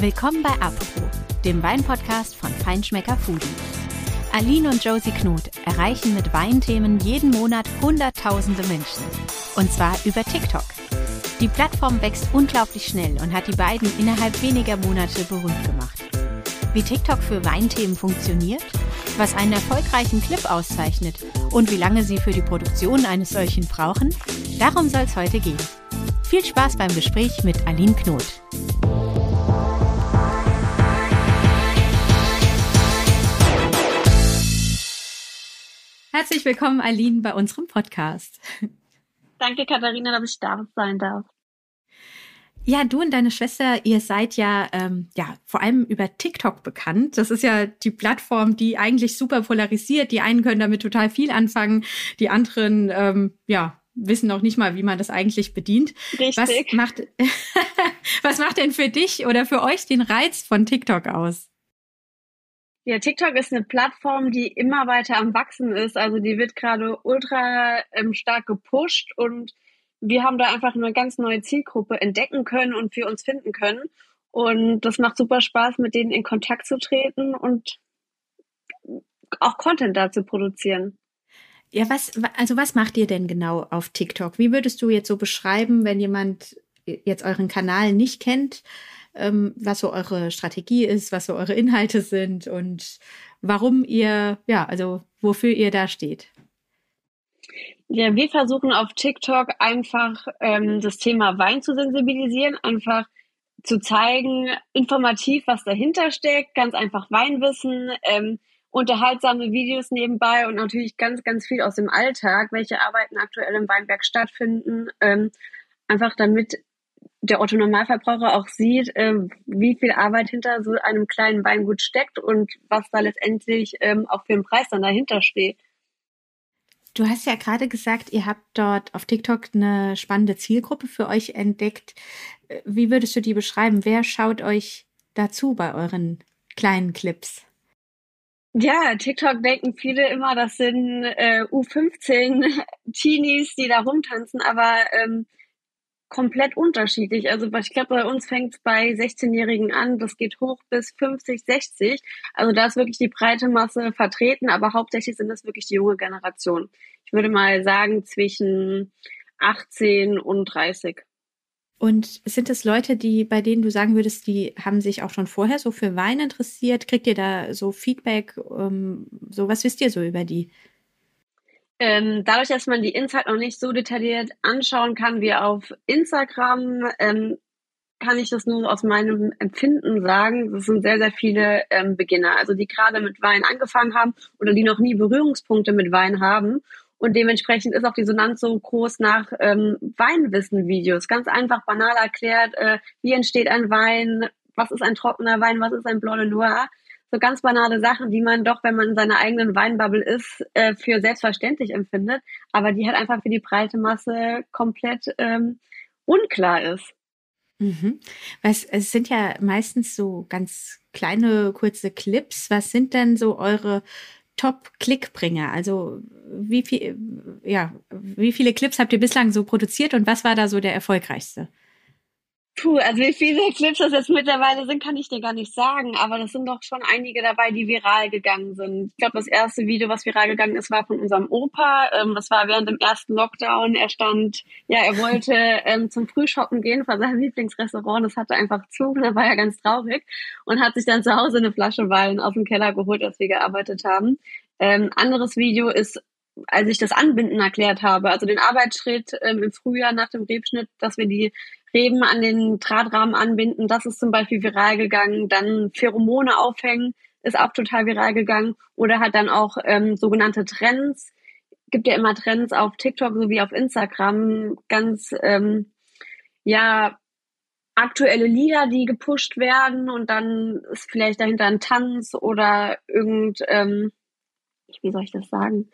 Willkommen bei Apropos, dem Weinpodcast von Feinschmecker Foodie. Aline und Josie Knut erreichen mit Weinthemen jeden Monat Hunderttausende Menschen. Und zwar über TikTok. Die Plattform wächst unglaublich schnell und hat die beiden innerhalb weniger Monate berühmt gemacht. Wie TikTok für Weinthemen funktioniert, was einen erfolgreichen Clip auszeichnet und wie lange sie für die Produktion eines solchen brauchen, darum soll es heute gehen. Viel Spaß beim Gespräch mit Aline Knot. Herzlich willkommen, Aline, bei unserem Podcast. Danke, Katharina, dass ich da sein darf. Ja, du und deine Schwester, ihr seid ja, ähm, ja vor allem über TikTok bekannt. Das ist ja die Plattform, die eigentlich super polarisiert. Die einen können damit total viel anfangen, die anderen, ähm, ja, wissen noch nicht mal, wie man das eigentlich bedient. Richtig. Was macht, was macht denn für dich oder für euch den Reiz von TikTok aus? Ja, TikTok ist eine Plattform, die immer weiter am Wachsen ist. Also die wird gerade ultra ähm, stark gepusht und wir haben da einfach eine ganz neue Zielgruppe entdecken können und für uns finden können. Und das macht super Spaß, mit denen in Kontakt zu treten und auch Content da zu produzieren. Ja, was, also was macht ihr denn genau auf TikTok? Wie würdest du jetzt so beschreiben, wenn jemand jetzt euren Kanal nicht kennt? Ähm, was so eure Strategie ist, was so eure Inhalte sind und warum ihr, ja, also wofür ihr da steht. Ja, wir versuchen auf TikTok einfach ähm, das Thema Wein zu sensibilisieren, einfach zu zeigen, informativ, was dahinter steckt, ganz einfach Weinwissen, ähm, unterhaltsame Videos nebenbei und natürlich ganz, ganz viel aus dem Alltag, welche Arbeiten aktuell im Weinberg stattfinden, ähm, einfach damit der Otto Normalverbraucher auch sieht, äh, wie viel Arbeit hinter so einem kleinen Weingut steckt und was da letztendlich ähm, auch für einen Preis dann dahinter steht. Du hast ja gerade gesagt, ihr habt dort auf TikTok eine spannende Zielgruppe für euch entdeckt. Äh, wie würdest du die beschreiben? Wer schaut euch dazu bei euren kleinen Clips? Ja, TikTok denken viele immer, das sind äh, U15 Teenies, die da rumtanzen, aber ähm, komplett unterschiedlich. Also ich glaube, bei uns fängt es bei 16-Jährigen an, das geht hoch bis 50, 60. Also da ist wirklich die breite Masse vertreten, aber hauptsächlich sind das wirklich die junge Generation. Ich würde mal sagen zwischen 18 und 30. Und sind es Leute, die, bei denen du sagen würdest, die haben sich auch schon vorher so für Wein interessiert? Kriegt ihr da so Feedback? Ähm, so was wisst ihr so über die? Ähm, dadurch, dass man die Insight noch nicht so detailliert anschauen kann wie auf Instagram, ähm, kann ich das nur aus meinem Empfinden sagen. Das sind sehr, sehr viele ähm, Beginner, also die gerade mit Wein angefangen haben oder die noch nie Berührungspunkte mit Wein haben. Und dementsprechend ist auch die Sonanz so groß nach ähm, Weinwissen-Videos. Ganz einfach, banal erklärt, äh, wie entsteht ein Wein, was ist ein trockener Wein, was ist ein Blanc de Noir so ganz banale Sachen, die man doch, wenn man in seiner eigenen Weinbubble ist, äh, für selbstverständlich empfindet, aber die halt einfach für die breite Masse komplett ähm, unklar ist. Mhm. Was, es sind ja meistens so ganz kleine, kurze Clips. Was sind denn so eure Top-Klickbringer? Also wie viel, ja, wie viele Clips habt ihr bislang so produziert und was war da so der erfolgreichste? Puh, also wie viele Clips das jetzt mittlerweile sind, kann ich dir gar nicht sagen, aber das sind doch schon einige dabei, die viral gegangen sind. Ich glaube, das erste Video, was viral gegangen ist, war von unserem Opa. Ähm, das war während dem ersten Lockdown. Er stand, ja, er wollte ähm, zum Frühshoppen gehen von seinem Lieblingsrestaurant. Das hatte einfach zu, da war er ganz traurig und hat sich dann zu Hause eine Flasche Wein aus dem Keller geholt, als wir gearbeitet haben. Ähm, anderes Video ist als ich das Anbinden erklärt habe, also den Arbeitsschritt ähm, im Frühjahr nach dem Rebschnitt, dass wir die Reben an den Drahtrahmen anbinden, das ist zum Beispiel viral gegangen. Dann Pheromone aufhängen ist auch total viral gegangen. Oder halt dann auch ähm, sogenannte Trends. Gibt ja immer Trends auf TikTok sowie auf Instagram. Ganz, ähm, ja, aktuelle Lieder, die gepusht werden und dann ist vielleicht dahinter ein Tanz oder irgend, ähm, wie soll ich das sagen?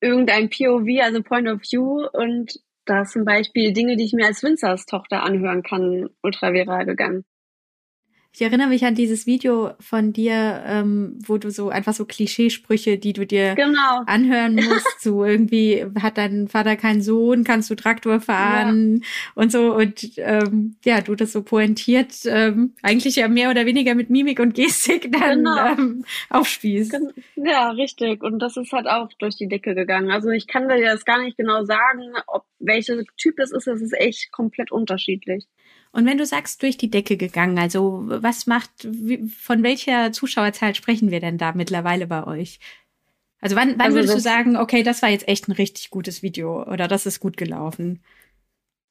Irgendein POV, also Point of View und da zum Beispiel Dinge, die ich mir als Winzerstochter anhören kann, ultra viral gegangen. Ich erinnere mich an dieses Video von dir, ähm, wo du so einfach so Klischeesprüche, die du dir genau. anhören musst, so irgendwie hat dein Vater keinen Sohn, kannst du Traktor fahren ja. und so und ähm, ja, du das so pointiert, ähm, eigentlich ja mehr oder weniger mit Mimik und Gestik dann genau. ähm, aufspießt. Ja, richtig. Und das ist halt auch durch die Decke gegangen. Also ich kann dir jetzt gar nicht genau sagen, ob welcher Typ das ist. Das ist echt komplett unterschiedlich. Und wenn du sagst, durch die Decke gegangen, also was macht, von welcher Zuschauerzahl sprechen wir denn da mittlerweile bei euch? Also wann, wann also würdest du sagen, okay, das war jetzt echt ein richtig gutes Video oder das ist gut gelaufen?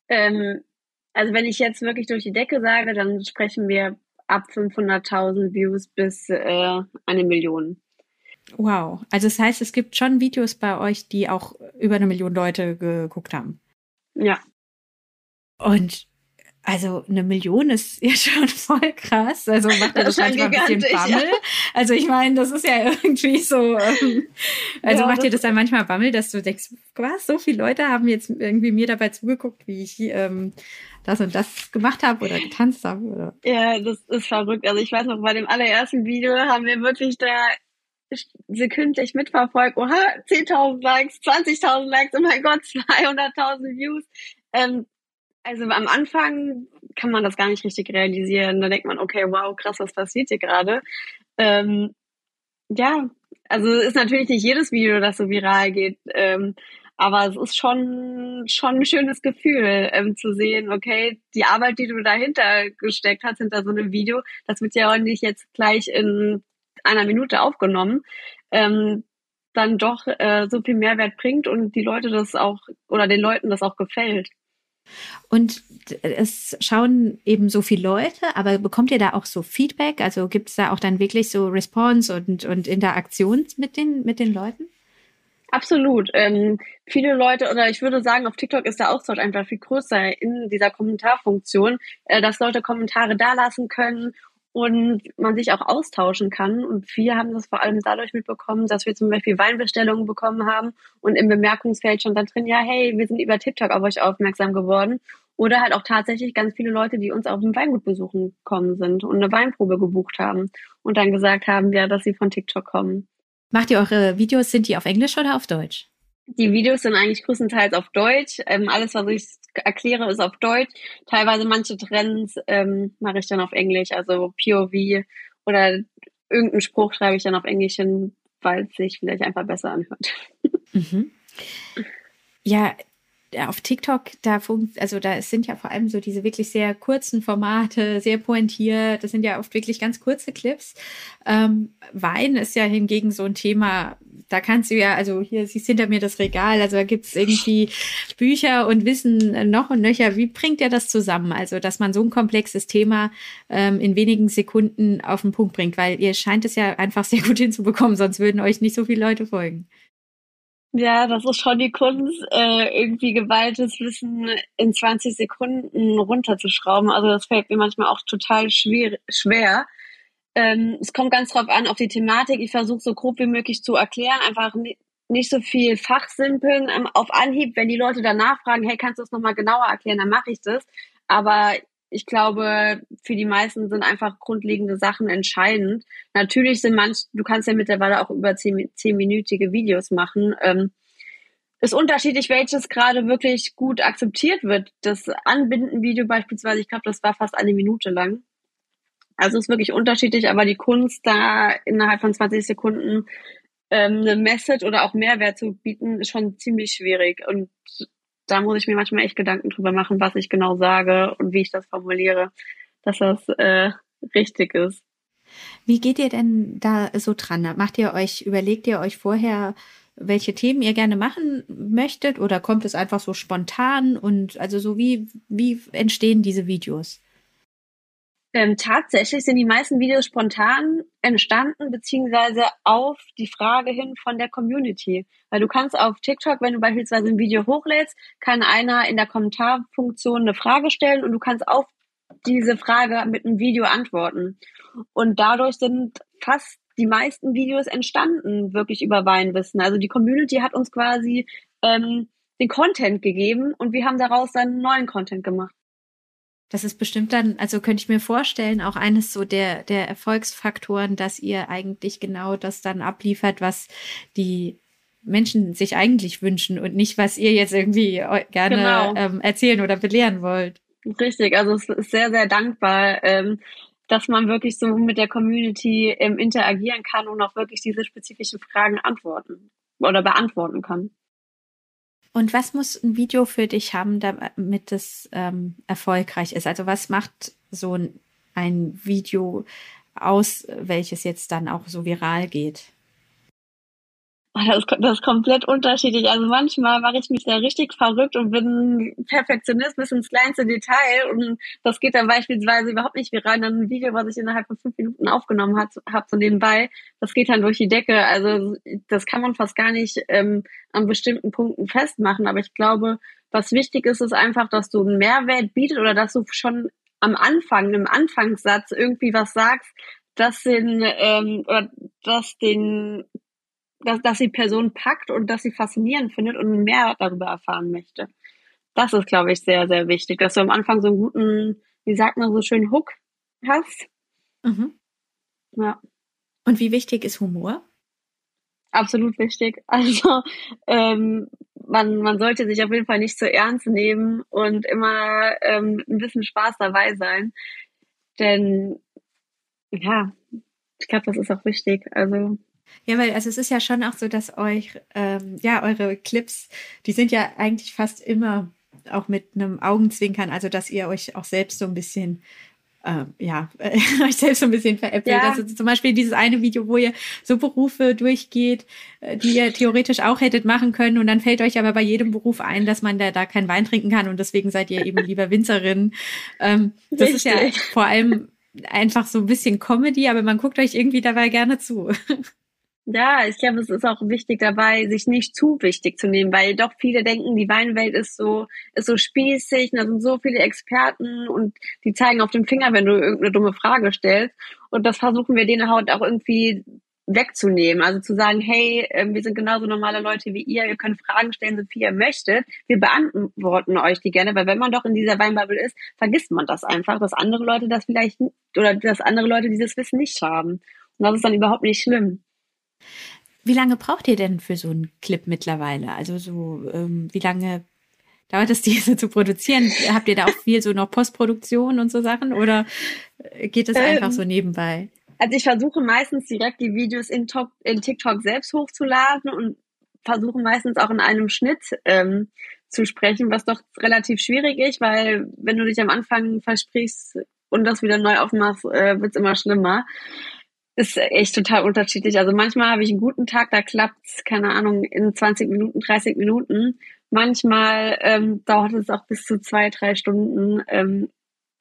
Ähm, also wenn ich jetzt wirklich durch die Decke sage, dann sprechen wir ab 500.000 Views bis äh, eine Million. Wow. Also das heißt, es gibt schon Videos bei euch, die auch über eine Million Leute geguckt haben. Ja. Und also eine Million ist ja schon voll krass. Also macht er das, das manchmal ein bisschen Bammel. Ja. Also ich meine, das ist ja irgendwie so. Ähm, also ja, macht dir das dann manchmal Bammel, dass du denkst, was, so viele Leute haben jetzt irgendwie mir dabei zugeguckt, wie ich ähm, das und das gemacht habe oder getanzt habe. Oder? Ja, das ist verrückt. Also ich weiß noch, bei dem allerersten Video haben wir wirklich da sekündlich mitverfolgt. Oha, 10.000 Likes, 20.000 Likes, oh mein Gott, 200.000 Views. Ähm, also am Anfang kann man das gar nicht richtig realisieren. Da denkt man, okay, wow, krass, was passiert hier gerade? Ähm, ja, also ist natürlich nicht jedes Video, das so viral geht. Ähm, aber es ist schon, schon ein schönes Gefühl, ähm, zu sehen, okay, die Arbeit, die du dahinter gesteckt hast, hinter so einem Video, das wird ja auch nicht jetzt gleich in einer Minute aufgenommen, ähm, dann doch äh, so viel Mehrwert bringt und die Leute das auch oder den Leuten das auch gefällt. Und es schauen eben so viele Leute, aber bekommt ihr da auch so Feedback? Also gibt es da auch dann wirklich so Response und, und Interaktion mit den, mit den Leuten? Absolut. Ähm, viele Leute, oder ich würde sagen, auf TikTok ist der Austausch einfach viel größer in dieser Kommentarfunktion, äh, dass Leute Kommentare dalassen können und man sich auch austauschen kann. Und wir haben das vor allem dadurch mitbekommen, dass wir zum Beispiel Weinbestellungen bekommen haben und im Bemerkungsfeld schon dann drin, ja, hey, wir sind über TikTok auf euch aufmerksam geworden. Oder halt auch tatsächlich ganz viele Leute, die uns auf dem Weingut besuchen gekommen sind und eine Weinprobe gebucht haben und dann gesagt haben, ja, dass sie von TikTok kommen. Macht ihr eure Videos, sind die auf Englisch oder auf Deutsch? Die Videos sind eigentlich größtenteils auf Deutsch. Ähm, alles, was ich erkläre, ist auf Deutsch. Teilweise manche Trends ähm, mache ich dann auf Englisch, also POV oder irgendeinen Spruch schreibe ich dann auf Englisch hin, weil es sich vielleicht einfach besser anhört. Mhm. Ja, auf TikTok, da funkt, also da sind ja vor allem so diese wirklich sehr kurzen Formate, sehr pointiert. Das sind ja oft wirklich ganz kurze Clips. Ähm, Wein ist ja hingegen so ein Thema, da kannst du ja, also hier siehst hinter mir das Regal, also da gibt's irgendwie Bücher und Wissen noch und nöcher. Wie bringt ihr das zusammen? Also, dass man so ein komplexes Thema ähm, in wenigen Sekunden auf den Punkt bringt, weil ihr scheint es ja einfach sehr gut hinzubekommen, sonst würden euch nicht so viele Leute folgen. Ja, das ist schon die Kunst, äh, irgendwie geballtes Wissen in 20 Sekunden runterzuschrauben. Also das fällt mir manchmal auch total schwer. schwer. Ähm, es kommt ganz drauf an, auf die Thematik. Ich versuche so grob wie möglich zu erklären, einfach nicht so viel Fachsimpeln ähm, auf Anhieb. Wenn die Leute danach fragen, hey, kannst du das nochmal genauer erklären, dann mache ich das. Aber ich glaube, für die meisten sind einfach grundlegende Sachen entscheidend. Natürlich sind manch, du kannst ja mittlerweile auch über zehn, zehnminütige Videos machen. Ähm, ist unterschiedlich, welches gerade wirklich gut akzeptiert wird. Das Anbinden-Video beispielsweise, ich glaube, das war fast eine Minute lang. Also ist wirklich unterschiedlich, aber die Kunst, da innerhalb von 20 Sekunden ähm, eine Message oder auch Mehrwert zu bieten, ist schon ziemlich schwierig. Und da muss ich mir manchmal echt Gedanken drüber machen, was ich genau sage und wie ich das formuliere, dass das äh, richtig ist. Wie geht ihr denn da so dran? Macht ihr euch, überlegt ihr euch vorher, welche Themen ihr gerne machen möchtet oder kommt es einfach so spontan und also so wie, wie entstehen diese Videos? Ähm, tatsächlich sind die meisten Videos spontan entstanden, beziehungsweise auf die Frage hin von der Community. Weil du kannst auf TikTok, wenn du beispielsweise ein Video hochlädst, kann einer in der Kommentarfunktion eine Frage stellen und du kannst auf diese Frage mit einem Video antworten. Und dadurch sind fast die meisten Videos entstanden, wirklich über Weinwissen. Also die Community hat uns quasi ähm, den Content gegeben und wir haben daraus dann neuen Content gemacht. Das ist bestimmt dann, also könnte ich mir vorstellen, auch eines so der, der Erfolgsfaktoren, dass ihr eigentlich genau das dann abliefert, was die Menschen sich eigentlich wünschen und nicht, was ihr jetzt irgendwie gerne genau. ähm, erzählen oder belehren wollt. Richtig, also es ist sehr, sehr dankbar, ähm, dass man wirklich so mit der Community ähm, interagieren kann und auch wirklich diese spezifischen Fragen antworten oder beantworten kann. Und was muss ein Video für dich haben, damit es ähm, erfolgreich ist? Also was macht so ein, ein Video aus, welches jetzt dann auch so viral geht? Oh, das, ist, das ist komplett unterschiedlich. Also manchmal mache ich mich da richtig verrückt und bin Perfektionist bis ins kleinste Detail und das geht dann beispielsweise überhaupt nicht viral. Dann ein Video, was ich innerhalb von fünf Minuten aufgenommen habe, hab so nebenbei, das geht dann durch die Decke. Also das kann man fast gar nicht ähm, an bestimmten Punkten festmachen. Aber ich glaube, was wichtig ist, ist einfach, dass du einen Mehrwert bietet oder dass du schon am Anfang, im Anfangssatz irgendwie was sagst, das den ähm, oder das den dass, dass die Person packt und dass sie faszinierend findet und mehr darüber erfahren möchte. Das ist, glaube ich, sehr, sehr wichtig, dass du am Anfang so einen guten, wie sagt man so schön, Hook hast. Mhm. Ja. Und wie wichtig ist Humor? Absolut wichtig. Also ähm, man, man sollte sich auf jeden Fall nicht zu ernst nehmen und immer ähm, ein bisschen Spaß dabei sein. Denn ja, ich glaube, das ist auch wichtig. Also ja, weil also es ist ja schon auch so, dass euch, ähm, ja, eure Clips, die sind ja eigentlich fast immer auch mit einem Augenzwinkern, also dass ihr euch auch selbst so ein bisschen äh, ja, euch selbst so ein bisschen veräppelt. Ja. Also zum Beispiel dieses eine Video, wo ihr so Berufe durchgeht, äh, die ihr theoretisch auch hättet machen können und dann fällt euch aber bei jedem Beruf ein, dass man da, da keinen Wein trinken kann und deswegen seid ihr eben lieber Winzerin. Ähm, das Richtig. ist ja vor allem einfach so ein bisschen Comedy, aber man guckt euch irgendwie dabei gerne zu. Ja, ich glaube, es ist auch wichtig dabei, sich nicht zu wichtig zu nehmen, weil doch viele denken, die Weinwelt ist so, ist so spießig, und da sind so viele Experten und die zeigen auf den Finger, wenn du irgendeine dumme Frage stellst. Und das versuchen wir denen halt auch irgendwie wegzunehmen. Also zu sagen, hey, ähm, wir sind genauso normale Leute wie ihr, ihr könnt Fragen stellen, so viel ihr möchtet. Wir beantworten euch die gerne, weil wenn man doch in dieser Weinbubble ist, vergisst man das einfach, dass andere Leute das vielleicht, oder dass andere Leute dieses Wissen nicht haben. Und das ist dann überhaupt nicht schlimm. Wie lange braucht ihr denn für so einen Clip mittlerweile? Also so, ähm, wie lange dauert es, diese zu produzieren? Habt ihr da auch viel so noch Postproduktion und so Sachen oder geht das ähm, einfach so nebenbei? Also ich versuche meistens direkt die Videos in, Top, in TikTok selbst hochzuladen und versuche meistens auch in einem Schnitt ähm, zu sprechen, was doch relativ schwierig ist, weil wenn du dich am Anfang versprichst und das wieder neu aufmachst, äh, wird es immer schlimmer ist echt total unterschiedlich. Also manchmal habe ich einen guten Tag, da klappt's, keine Ahnung, in 20 Minuten, 30 Minuten. Manchmal ähm, dauert es auch bis zu zwei, drei Stunden. Ähm,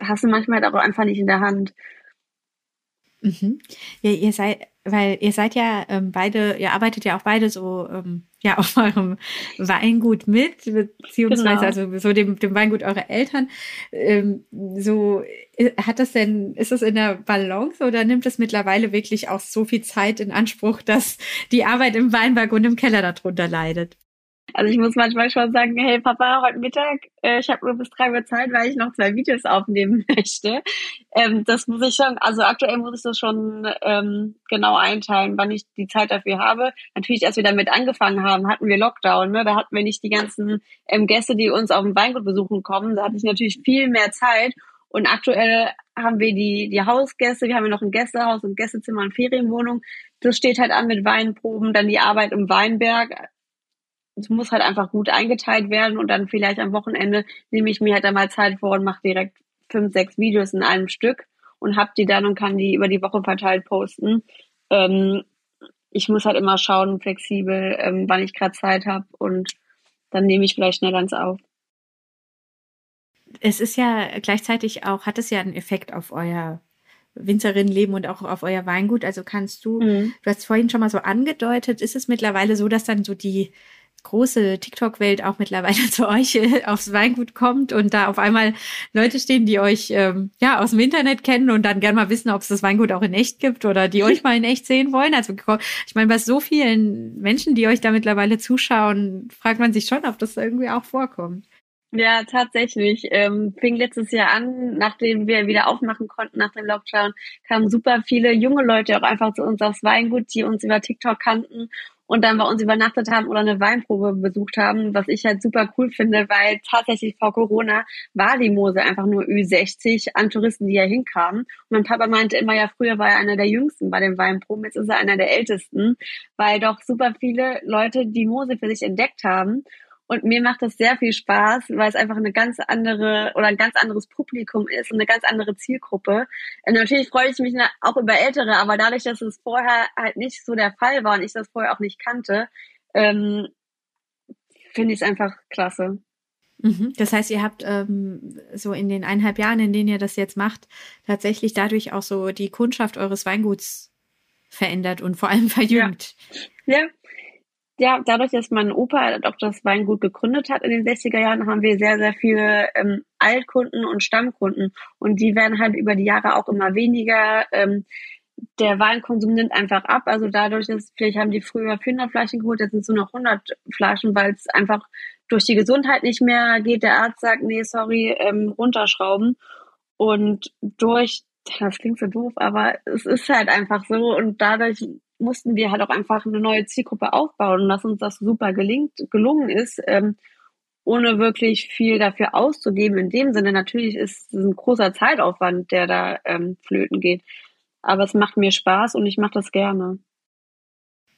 hast du manchmal halt auch einfach nicht in der Hand. Mhm. Ja, ihr seid, weil ihr seid ja ähm, beide, ihr arbeitet ja auch beide so ähm, ja auf eurem Weingut mit, beziehungsweise genau. also so dem, dem Weingut eurer Eltern. Ähm, so äh, hat das denn, ist das in der Balance oder nimmt es mittlerweile wirklich auch so viel Zeit in Anspruch, dass die Arbeit im Weinberg und im Keller darunter leidet? Also ich muss manchmal schon sagen, hey Papa, heute Mittag, äh, ich habe nur bis drei Uhr Zeit, weil ich noch zwei Videos aufnehmen möchte. Ähm, das muss ich schon, also aktuell muss ich das schon ähm, genau einteilen, wann ich die Zeit dafür habe. Natürlich, als wir damit angefangen haben, hatten wir Lockdown, ne? da hatten wir nicht die ganzen ähm, Gäste, die uns auf dem Weingut besuchen kommen. Da hatte ich natürlich viel mehr Zeit. Und aktuell haben wir die, die Hausgäste, wir haben ja noch ein Gästehaus, ein Gästezimmer und Ferienwohnung. Das steht halt an mit Weinproben, dann die Arbeit im Weinberg es muss halt einfach gut eingeteilt werden und dann vielleicht am Wochenende nehme ich mir halt einmal Zeit vor und mache direkt fünf, sechs Videos in einem Stück und hab die dann und kann die über die Woche verteilt posten. Ähm, ich muss halt immer schauen, flexibel, ähm, wann ich gerade Zeit habe und dann nehme ich vielleicht schnell ganz auf. Es ist ja gleichzeitig auch, hat es ja einen Effekt auf euer Winzerinnenleben und auch auf euer Weingut. Also kannst du, mhm. du hast vorhin schon mal so angedeutet, ist es mittlerweile so, dass dann so die große TikTok-Welt auch mittlerweile zu euch äh, aufs Weingut kommt und da auf einmal Leute stehen, die euch ähm, ja aus dem Internet kennen und dann gerne mal wissen, ob es das Weingut auch in echt gibt oder die euch mal in echt sehen wollen. Also ich meine, bei so vielen Menschen, die euch da mittlerweile zuschauen, fragt man sich schon, ob das irgendwie auch vorkommt. Ja, tatsächlich. Ähm, fing letztes Jahr an, nachdem wir wieder aufmachen konnten nach dem Lockdown, kamen super viele junge Leute auch einfach zu uns aufs Weingut, die uns über TikTok kannten und dann bei uns übernachtet haben oder eine Weinprobe besucht haben, was ich halt super cool finde, weil tatsächlich vor Corona war die Mose einfach nur Ü60 an Touristen, die hier hinkamen. Und mein Papa meinte immer, ja, früher war er einer der Jüngsten bei den Weinproben, jetzt ist er einer der Ältesten, weil doch super viele Leute die Mose für sich entdeckt haben und mir macht das sehr viel Spaß, weil es einfach eine ganz andere oder ein ganz anderes Publikum ist und eine ganz andere Zielgruppe. Und natürlich freue ich mich auch über Ältere, aber dadurch, dass es vorher halt nicht so der Fall war und ich das vorher auch nicht kannte, ähm, finde ich es einfach klasse. Mhm. Das heißt, ihr habt ähm, so in den eineinhalb Jahren, in denen ihr das jetzt macht, tatsächlich dadurch auch so die Kundschaft eures Weinguts verändert und vor allem verjüngt. Ja, ja ja, dadurch, dass mein Opa auch das Weingut gegründet hat in den 60er Jahren, haben wir sehr, sehr viele ähm, Altkunden und Stammkunden. Und die werden halt über die Jahre auch immer weniger. Ähm, der Weinkonsum nimmt einfach ab. Also dadurch ist, vielleicht haben die früher 400 Flaschen geholt, jetzt sind es nur noch 100 Flaschen, weil es einfach durch die Gesundheit nicht mehr geht. Der Arzt sagt, nee, sorry, ähm, runterschrauben. Und durch, das klingt so doof, aber es ist halt einfach so. Und dadurch mussten wir halt auch einfach eine neue Zielgruppe aufbauen, dass uns das super gelingt, gelungen ist, ähm, ohne wirklich viel dafür auszugeben. In dem Sinne, natürlich ist es ein großer Zeitaufwand, der da ähm, flöten geht. Aber es macht mir Spaß und ich mache das gerne.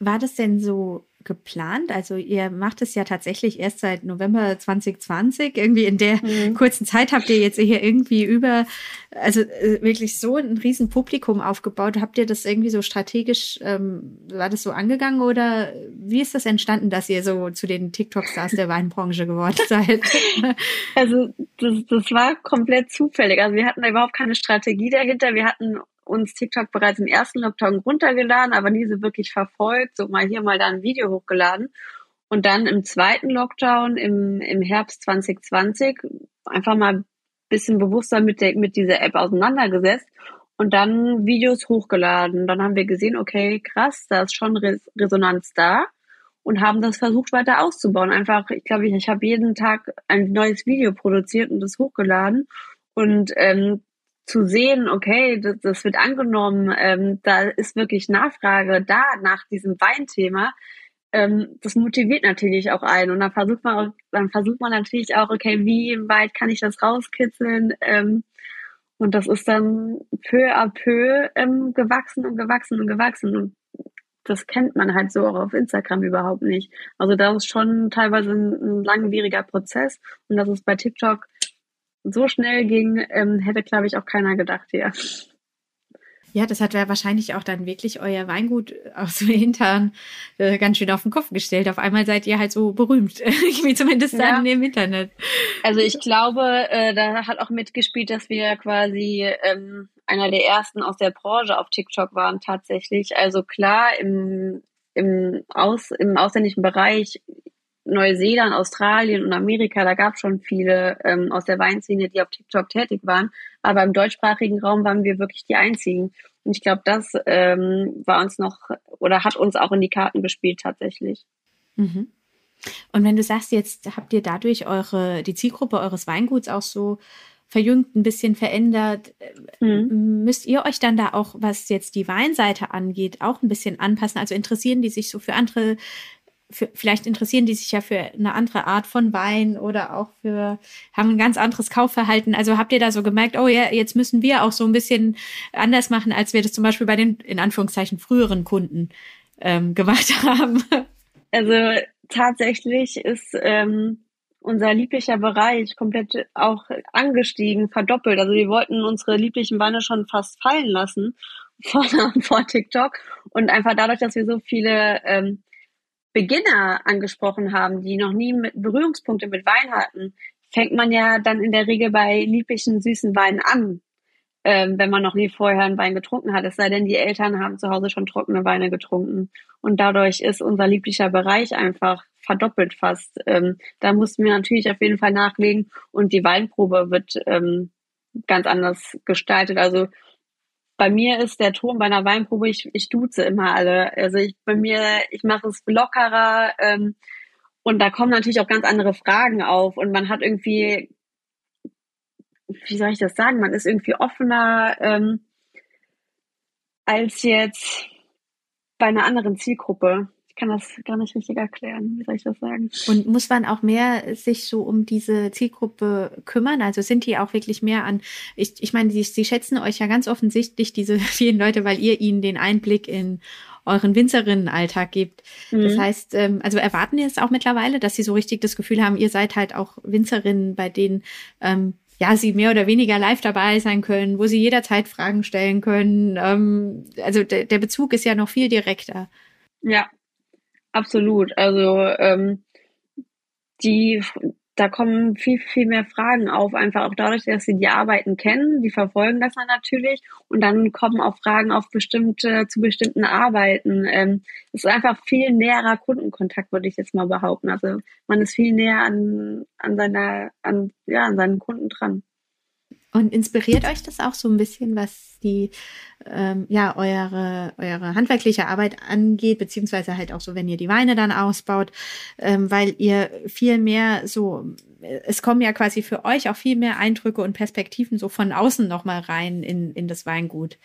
War das denn so geplant? Also ihr macht es ja tatsächlich erst seit November 2020. Irgendwie in der mhm. kurzen Zeit habt ihr jetzt hier irgendwie über, also äh, wirklich so ein riesen Publikum aufgebaut. Habt ihr das irgendwie so strategisch, ähm, war das so angegangen oder wie ist das entstanden, dass ihr so zu den TikTok-Stars der Weinbranche geworden seid? Also das, das war komplett zufällig. Also wir hatten da überhaupt keine Strategie dahinter. Wir hatten uns TikTok bereits im ersten Lockdown runtergeladen, aber nie so wirklich verfolgt, so mal hier, mal da ein Video hochgeladen. Und dann im zweiten Lockdown im, im Herbst 2020 einfach mal ein bisschen bewusster mit, der, mit dieser App auseinandergesetzt und dann Videos hochgeladen. Dann haben wir gesehen, okay, krass, da ist schon Resonanz da und haben das versucht weiter auszubauen. Einfach, ich glaube, ich, ich habe jeden Tag ein neues Video produziert und das hochgeladen. Und ähm, zu sehen, okay, das, das wird angenommen, ähm, da ist wirklich Nachfrage da nach diesem Weinthema, ähm, das motiviert natürlich auch einen. Und dann versucht man, dann versucht man natürlich auch, okay, wie weit kann ich das rauskitzeln? Ähm, und das ist dann peu à peu ähm, gewachsen und gewachsen und gewachsen. Und das kennt man halt so auch auf Instagram überhaupt nicht. Also da ist schon teilweise ein, ein langwieriger Prozess. Und das ist bei TikTok so schnell ging, ähm, hätte, glaube ich, auch keiner gedacht hier. Ja, das hat ja wahrscheinlich auch dann wirklich euer Weingut aus dem Hintern äh, ganz schön auf den Kopf gestellt. Auf einmal seid ihr halt so berühmt, wie zumindest ja. dann im Internet. Also ich glaube, äh, da hat auch mitgespielt, dass wir quasi ähm, einer der ersten aus der Branche auf TikTok waren tatsächlich. Also klar, im, im, aus, im ausländischen Bereich Neuseeland, Australien und Amerika, da gab es schon viele ähm, aus der Weinszene, die auf TikTok tätig waren. Aber im deutschsprachigen Raum waren wir wirklich die einzigen. Und ich glaube, das ähm, war uns noch oder hat uns auch in die Karten gespielt tatsächlich. Mhm. Und wenn du sagst, jetzt habt ihr dadurch eure, die Zielgruppe eures Weinguts auch so verjüngt, ein bisschen verändert. Mhm. Müsst ihr euch dann da auch, was jetzt die Weinseite angeht, auch ein bisschen anpassen? Also interessieren die sich so für andere für, vielleicht interessieren die sich ja für eine andere Art von Wein oder auch für, haben ein ganz anderes Kaufverhalten. Also habt ihr da so gemerkt, oh ja, jetzt müssen wir auch so ein bisschen anders machen, als wir das zum Beispiel bei den, in Anführungszeichen, früheren Kunden ähm, gemacht haben? Also tatsächlich ist ähm, unser lieblicher Bereich komplett auch angestiegen, verdoppelt. Also wir wollten unsere lieblichen Weine schon fast fallen lassen vor, vor TikTok. Und einfach dadurch, dass wir so viele ähm, Beginner angesprochen haben, die noch nie mit Berührungspunkte mit Wein hatten, fängt man ja dann in der Regel bei lieblichen, süßen Weinen an, ähm, wenn man noch nie vorher einen Wein getrunken hat. Es sei denn, die Eltern haben zu Hause schon trockene Weine getrunken. Und dadurch ist unser lieblicher Bereich einfach verdoppelt fast. Ähm, da mussten wir natürlich auf jeden Fall nachlegen und die Weinprobe wird ähm, ganz anders gestaltet. Also bei mir ist der Ton bei einer Weinprobe, ich, ich duze immer alle. Also ich bei mir, ich mache es lockerer ähm, Und da kommen natürlich auch ganz andere Fragen auf und man hat irgendwie, wie soll ich das sagen, man ist irgendwie offener ähm, als jetzt bei einer anderen Zielgruppe. Ich kann das gar nicht richtig erklären. Wie soll ich das sagen? Und muss man auch mehr sich so um diese Zielgruppe kümmern? Also sind die auch wirklich mehr an, ich, ich meine, sie, sie schätzen euch ja ganz offensichtlich, diese vielen Leute, weil ihr ihnen den Einblick in euren Winzerinnenalltag gibt. Mhm. Das heißt, ähm, also erwarten die es auch mittlerweile, dass sie so richtig das Gefühl haben, ihr seid halt auch Winzerinnen, bei denen ähm, ja, sie mehr oder weniger live dabei sein können, wo sie jederzeit Fragen stellen können. Ähm, also der Bezug ist ja noch viel direkter. Ja, absolut. Also ähm, die, da kommen viel, viel mehr Fragen auf, einfach auch dadurch, dass sie die Arbeiten kennen, die verfolgen das dann natürlich und dann kommen auch Fragen auf bestimmte, zu bestimmten Arbeiten. Ähm, es ist einfach viel näherer Kundenkontakt, würde ich jetzt mal behaupten. Also man ist viel näher an, an seiner, an, ja, an seinen Kunden dran. Und inspiriert euch das auch so ein bisschen, was die, ähm, ja, eure, eure handwerkliche Arbeit angeht, beziehungsweise halt auch so, wenn ihr die Weine dann ausbaut, ähm, weil ihr viel mehr so, es kommen ja quasi für euch auch viel mehr Eindrücke und Perspektiven so von außen nochmal rein in, in das Weingut.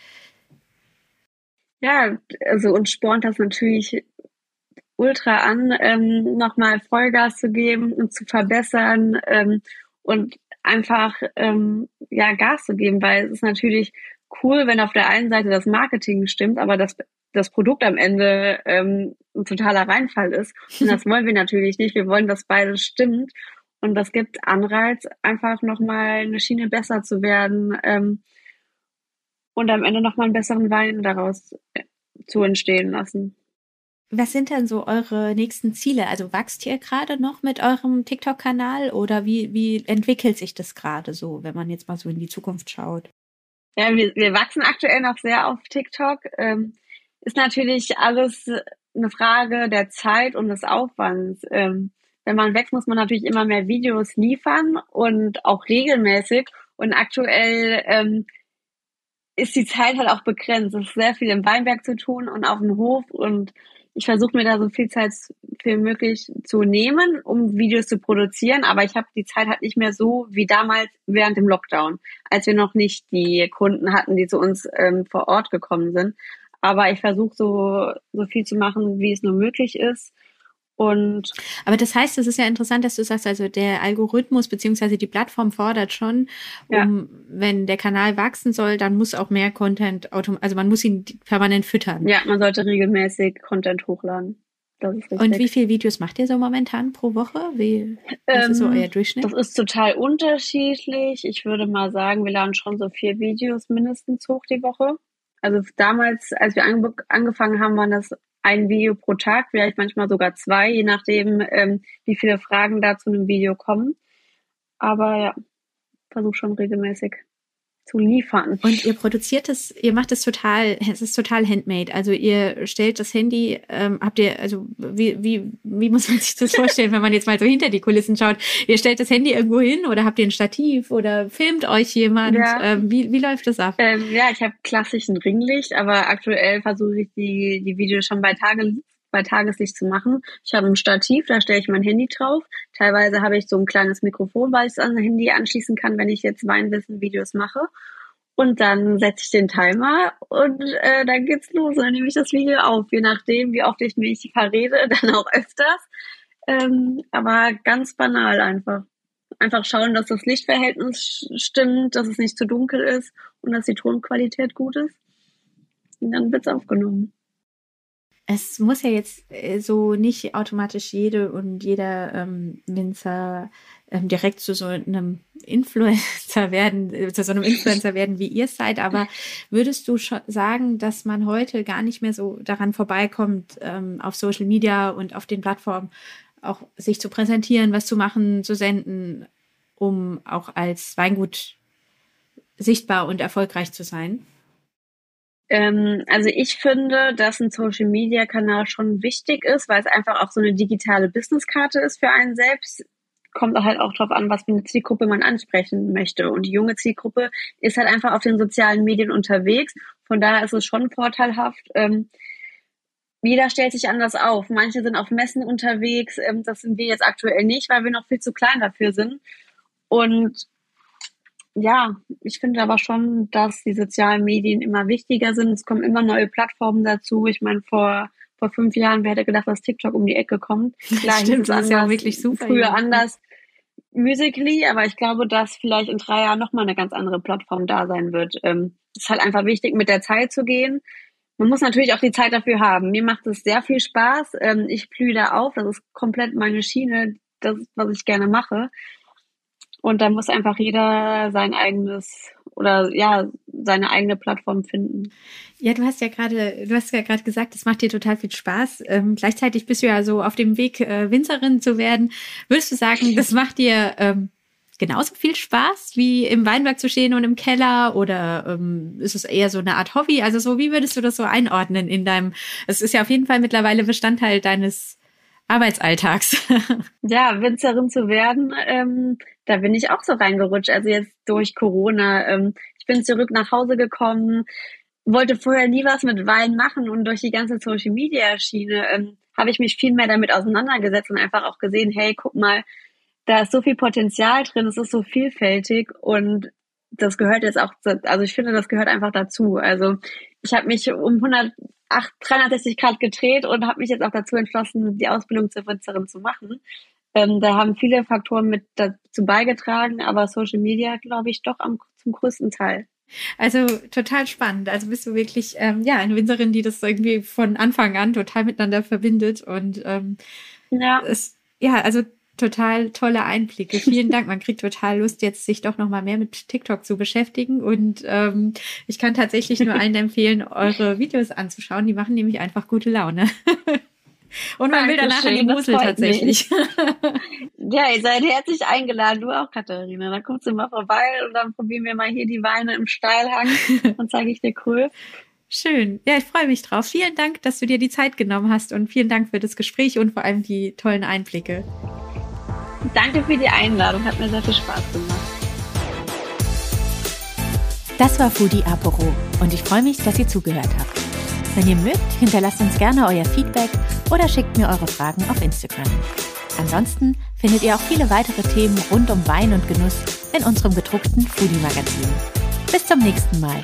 Ja, also uns spornt das natürlich ultra an, ähm, nochmal Vollgas zu geben und zu verbessern ähm, und einfach ähm, ja Gas zu geben, weil es ist natürlich cool, wenn auf der einen Seite das Marketing stimmt, aber das das Produkt am Ende ähm, ein totaler Reinfall ist. Und das wollen wir natürlich nicht. Wir wollen, dass beides stimmt. Und das gibt Anreiz, einfach nochmal eine Schiene besser zu werden ähm, und am Ende nochmal einen besseren Wein daraus äh, zu entstehen lassen. Was sind denn so eure nächsten Ziele? Also wächst ihr gerade noch mit eurem TikTok-Kanal oder wie, wie entwickelt sich das gerade so, wenn man jetzt mal so in die Zukunft schaut? Ja, wir, wir wachsen aktuell noch sehr auf TikTok. Ähm, ist natürlich alles eine Frage der Zeit und des Aufwands. Ähm, wenn man wächst, muss man natürlich immer mehr Videos liefern und auch regelmäßig. Und aktuell ähm, ist die Zeit halt auch begrenzt. Es ist sehr viel im Weinberg zu tun und auf dem Hof und ich versuche mir da so viel Zeit wie möglich zu nehmen, um Videos zu produzieren, aber ich habe die Zeit halt nicht mehr so wie damals während dem Lockdown, als wir noch nicht die Kunden hatten, die zu uns ähm, vor Ort gekommen sind. Aber ich versuche so, so viel zu machen, wie es nur möglich ist und aber das heißt, es ist ja interessant, dass du sagst, also der Algorithmus beziehungsweise die Plattform fordert schon, um ja. wenn der Kanal wachsen soll, dann muss auch mehr Content also man muss ihn permanent füttern. Ja, man sollte regelmäßig Content hochladen. Und wie viele Videos macht ihr so momentan pro Woche? Wie was ähm, ist so ähm, euer Durchschnitt? Das ist total unterschiedlich. Ich würde mal sagen, wir laden schon so vier Videos mindestens hoch die Woche. Also damals, als wir angefangen haben, waren das ein Video pro Tag, vielleicht manchmal sogar zwei, je nachdem, ähm, wie viele Fragen da zu einem Video kommen. Aber ja, versuche schon regelmäßig zu liefern. Und ihr produziert es, ihr macht es total, es ist total handmade. Also ihr stellt das Handy, ähm, habt ihr, also wie, wie, wie muss man sich das vorstellen, wenn man jetzt mal so hinter die Kulissen schaut? Ihr stellt das Handy irgendwo hin oder habt ihr ein Stativ oder filmt euch jemand? Ja. Ähm, wie, wie läuft das ab? Ähm, ja, ich habe klassischen Ringlicht, aber aktuell versuche ich die, die Videos schon bei Tage bei Tageslicht zu machen. Ich habe ein Stativ, da stelle ich mein Handy drauf. Teilweise habe ich so ein kleines Mikrofon, weil ich es an Handy anschließen kann, wenn ich jetzt Weinwissen-Videos mache. Und dann setze ich den Timer und äh, dann geht's los. Dann nehme ich das Video auf, je nachdem, wie oft ich mich verrede, dann auch öfters. Ähm, aber ganz banal einfach. Einfach schauen, dass das Lichtverhältnis stimmt, dass es nicht zu dunkel ist und dass die Tonqualität gut ist. Und dann wird's aufgenommen es muss ja jetzt äh, so nicht automatisch jede und jeder ähm, Winzer ähm, direkt zu so einem Influencer werden, äh, zu so einem Influencer werden, wie ihr seid. Aber würdest du sagen, dass man heute gar nicht mehr so daran vorbeikommt, ähm, auf Social Media und auf den Plattformen auch sich zu präsentieren, was zu machen, zu senden, um auch als Weingut sichtbar und erfolgreich zu sein? Ähm, also ich finde, dass ein Social Media Kanal schon wichtig ist, weil es einfach auch so eine digitale Businesskarte ist für einen selbst. Kommt halt auch drauf an, was für eine Zielgruppe man ansprechen möchte. Und die junge Zielgruppe ist halt einfach auf den sozialen Medien unterwegs. Von daher ist es schon vorteilhaft, ähm, jeder stellt sich anders auf. Manche sind auf Messen unterwegs. Ähm, das sind wir jetzt aktuell nicht, weil wir noch viel zu klein dafür sind. Und ja, ich finde aber schon, dass die sozialen Medien immer wichtiger sind. Es kommen immer neue Plattformen dazu. Ich meine, vor, vor fünf Jahren, wer hätte gedacht, dass TikTok um die Ecke kommt? Klar, Stimmt, das ist ja wirklich super. Früher ja. anders. Musically, aber ich glaube, dass vielleicht in drei Jahren nochmal eine ganz andere Plattform da sein wird. Ähm, es ist halt einfach wichtig, mit der Zeit zu gehen. Man muss natürlich auch die Zeit dafür haben. Mir macht es sehr viel Spaß. Ähm, ich blühe da auf. Das ist komplett meine Schiene, das, was ich gerne mache. Und da muss einfach jeder sein eigenes oder ja, seine eigene Plattform finden. Ja, du hast ja gerade, du hast ja gerade gesagt, es macht dir total viel Spaß. Ähm, gleichzeitig bist du ja so auf dem Weg, äh, Winzerin zu werden. Würdest du sagen, das macht dir ähm, genauso viel Spaß wie im Weinberg zu stehen und im Keller oder ähm, ist es eher so eine Art Hobby? Also so, wie würdest du das so einordnen in deinem, es ist ja auf jeden Fall mittlerweile Bestandteil deines Arbeitsalltags. ja, Winzerin zu werden, ähm, da bin ich auch so reingerutscht. Also jetzt durch Corona. Ähm, ich bin zurück nach Hause gekommen, wollte vorher nie was mit Wein machen und durch die ganze Social Media Schiene ähm, habe ich mich viel mehr damit auseinandergesetzt und einfach auch gesehen, hey, guck mal, da ist so viel Potenzial drin, es ist so vielfältig und das gehört jetzt auch, also ich finde, das gehört einfach dazu. Also ich habe mich um 100, 360 Grad gedreht und habe mich jetzt auch dazu entschlossen, die Ausbildung zur Winzerin zu machen. Ähm, da haben viele Faktoren mit dazu beigetragen, aber Social Media, glaube ich, doch am, zum größten Teil. Also total spannend. Also bist du wirklich ähm, ja eine Winzerin, die das irgendwie von Anfang an total miteinander verbindet und ähm, ja. Es, ja, also total tolle Einblicke. Vielen Dank. Man kriegt total Lust, jetzt sich doch noch mal mehr mit TikTok zu beschäftigen. Und ähm, ich kann tatsächlich nur allen empfehlen, eure Videos anzuschauen. Die machen nämlich einfach gute Laune. Und man will danach in die Musel tatsächlich. ja, ihr seid herzlich eingeladen. Du auch, Katharina. Dann kommst du mal vorbei und dann probieren wir mal hier die Weine im Steilhang und zeige ich dir cool. Schön. Ja, ich freue mich drauf. Vielen Dank, dass du dir die Zeit genommen hast und vielen Dank für das Gespräch und vor allem die tollen Einblicke. Danke für die Einladung, hat mir sehr viel Spaß gemacht. Das war Foodie Aporo und ich freue mich, dass ihr zugehört habt. Wenn ihr mögt, hinterlasst uns gerne euer Feedback oder schickt mir eure Fragen auf Instagram. Ansonsten findet ihr auch viele weitere Themen rund um Wein und Genuss in unserem gedruckten Foodie Magazin. Bis zum nächsten Mal.